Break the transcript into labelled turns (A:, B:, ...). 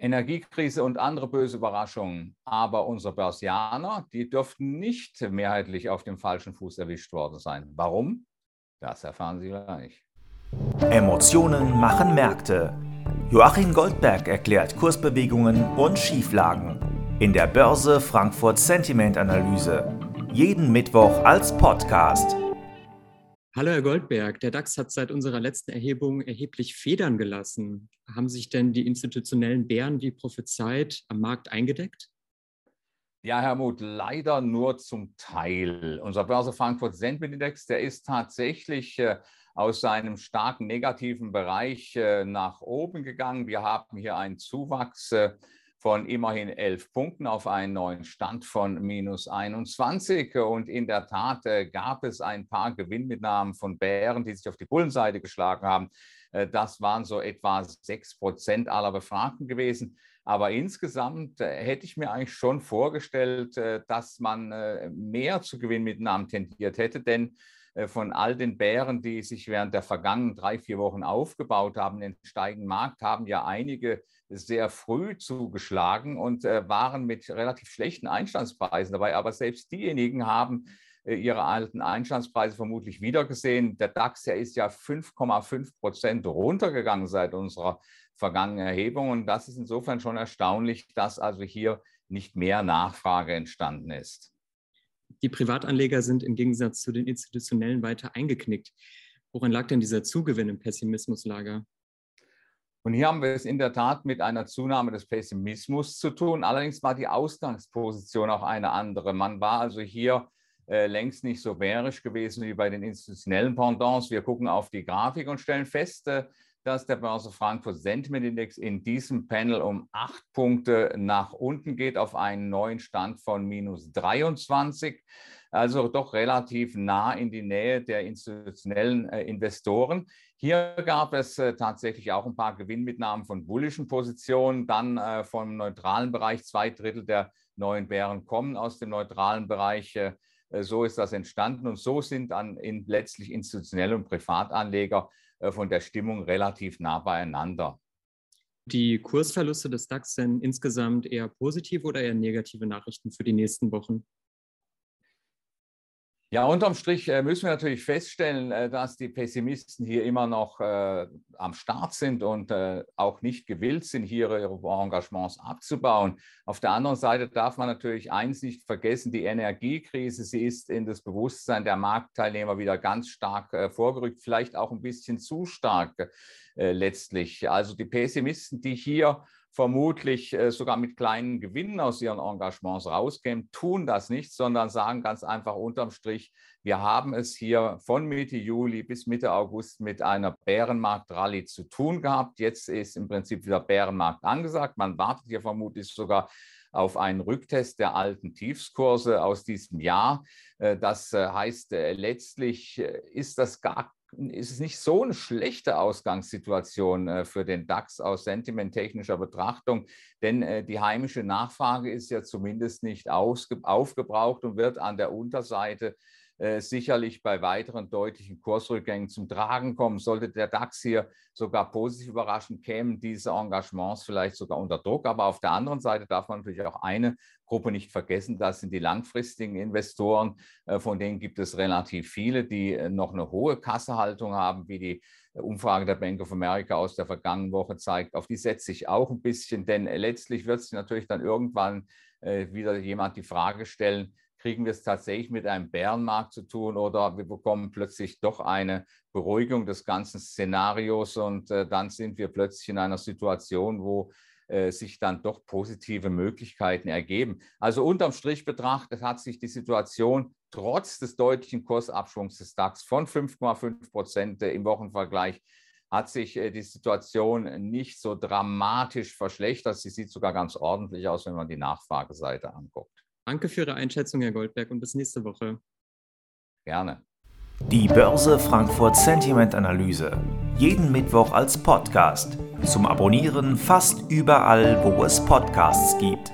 A: Energiekrise und andere böse Überraschungen. Aber unsere Börsianer, die dürften nicht mehrheitlich auf dem falschen Fuß erwischt worden sein. Warum? Das erfahren Sie gleich.
B: Emotionen machen Märkte. Joachim Goldberg erklärt Kursbewegungen und Schieflagen in der Börse Frankfurt Sentiment Analyse. Jeden Mittwoch als Podcast.
C: Hallo Herr Goldberg, der DAX hat seit unserer letzten Erhebung erheblich Federn gelassen. Haben sich denn die institutionellen Bären wie prophezeit am Markt eingedeckt?
A: Ja, Herr Muth, leider nur zum Teil. Unser Börse Frankfurt Sentiment Index, der ist tatsächlich äh, aus seinem starken negativen Bereich äh, nach oben gegangen. Wir haben hier einen Zuwachs äh, von immerhin elf Punkten auf einen neuen Stand von minus 21. Und in der Tat äh, gab es ein paar Gewinnmitnahmen von Bären, die sich auf die Bullenseite geschlagen haben. Äh, das waren so etwa sechs Prozent aller Befragten gewesen. Aber insgesamt äh, hätte ich mir eigentlich schon vorgestellt, dass man mehr zu Gewinnmitnahmen tendiert hätte, denn von all den Bären, die sich während der vergangenen drei, vier Wochen aufgebaut haben, den steigenden Markt, haben ja einige sehr früh zugeschlagen und äh, waren mit relativ schlechten Einstandspreisen dabei. Aber selbst diejenigen haben äh, ihre alten Einstandspreise vermutlich wiedergesehen. Der DAX ist ja 5,5 Prozent runtergegangen seit unserer vergangenen Erhebung. Und das ist insofern schon erstaunlich, dass also hier nicht mehr Nachfrage entstanden ist.
C: Die Privatanleger sind im Gegensatz zu den institutionellen weiter eingeknickt. Woran lag denn dieser Zugewinn im Pessimismuslager?
A: Und hier haben wir es in der Tat mit einer Zunahme des Pessimismus zu tun. Allerdings war die Ausgangsposition auch eine andere. Man war also hier äh, längst nicht so bärisch gewesen wie bei den institutionellen Pendants. Wir gucken auf die Grafik und stellen fest, äh, dass der Börse Frankfurt Sentiment Index in diesem Panel um acht Punkte nach unten geht auf einen neuen Stand von minus 23 also doch relativ nah in die Nähe der institutionellen äh, Investoren. Hier gab es äh, tatsächlich auch ein paar Gewinnmitnahmen von bullischen Positionen, dann äh, vom neutralen Bereich. Zwei Drittel der neuen Bären kommen aus dem neutralen Bereich. Äh, so ist das entstanden und so sind dann in, letztlich institutionelle und Privatanleger äh, von der Stimmung relativ nah beieinander.
C: Die Kursverluste des DAX sind insgesamt eher positive oder eher negative Nachrichten für die nächsten Wochen?
A: Ja, unterm Strich äh, müssen wir natürlich feststellen, äh, dass die Pessimisten hier immer noch äh, am Start sind und äh, auch nicht gewillt sind, hier ihre Engagements abzubauen. Auf der anderen Seite darf man natürlich eins nicht vergessen, die Energiekrise, sie ist in das Bewusstsein der Marktteilnehmer wieder ganz stark äh, vorgerückt, vielleicht auch ein bisschen zu stark äh, letztlich. Also die Pessimisten, die hier vermutlich äh, sogar mit kleinen Gewinnen aus ihren Engagements rauskämen, tun das nicht, sondern sagen ganz einfach unterm Strich, wir haben es hier von Mitte Juli bis Mitte August mit einer Bärenmarkt-Rallye zu tun gehabt. Jetzt ist im Prinzip wieder Bärenmarkt angesagt. Man wartet hier vermutlich sogar auf einen Rücktest der alten Tiefskurse aus diesem Jahr. Äh, das äh, heißt, letztlich ist das gar ist es nicht so eine schlechte Ausgangssituation äh, für den DAX aus sentimenttechnischer Betrachtung, denn äh, die heimische Nachfrage ist ja zumindest nicht aufgebraucht und wird an der Unterseite äh, sicherlich bei weiteren deutlichen Kursrückgängen zum Tragen kommen. Sollte der DAX hier sogar positiv überraschen, kämen diese Engagements vielleicht sogar unter Druck. Aber auf der anderen Seite darf man natürlich auch eine Gruppe nicht vergessen, das sind die langfristigen Investoren. Äh, von denen gibt es relativ viele, die äh, noch eine hohe Kassehaltung haben, wie die Umfrage der Bank of America aus der vergangenen Woche zeigt. Auf die setze ich auch ein bisschen, denn letztlich wird sich natürlich dann irgendwann wieder jemand die Frage stellen, kriegen wir es tatsächlich mit einem Bärenmarkt zu tun oder wir bekommen plötzlich doch eine Beruhigung des ganzen Szenarios und äh, dann sind wir plötzlich in einer Situation, wo äh, sich dann doch positive Möglichkeiten ergeben. Also unterm Strich betrachtet hat sich die Situation trotz des deutlichen Kursabschwungs des DAX von 5,5 Prozent im Wochenvergleich hat sich äh, die Situation nicht so dramatisch verschlechtert. Sie sieht sogar ganz ordentlich aus, wenn man die Nachfrageseite anguckt.
C: Danke für Ihre Einschätzung, Herr Goldberg, und bis nächste Woche.
A: Gerne.
B: Die Börse Frankfurt Sentiment Analyse. Jeden Mittwoch als Podcast. Zum Abonnieren fast überall, wo es Podcasts gibt.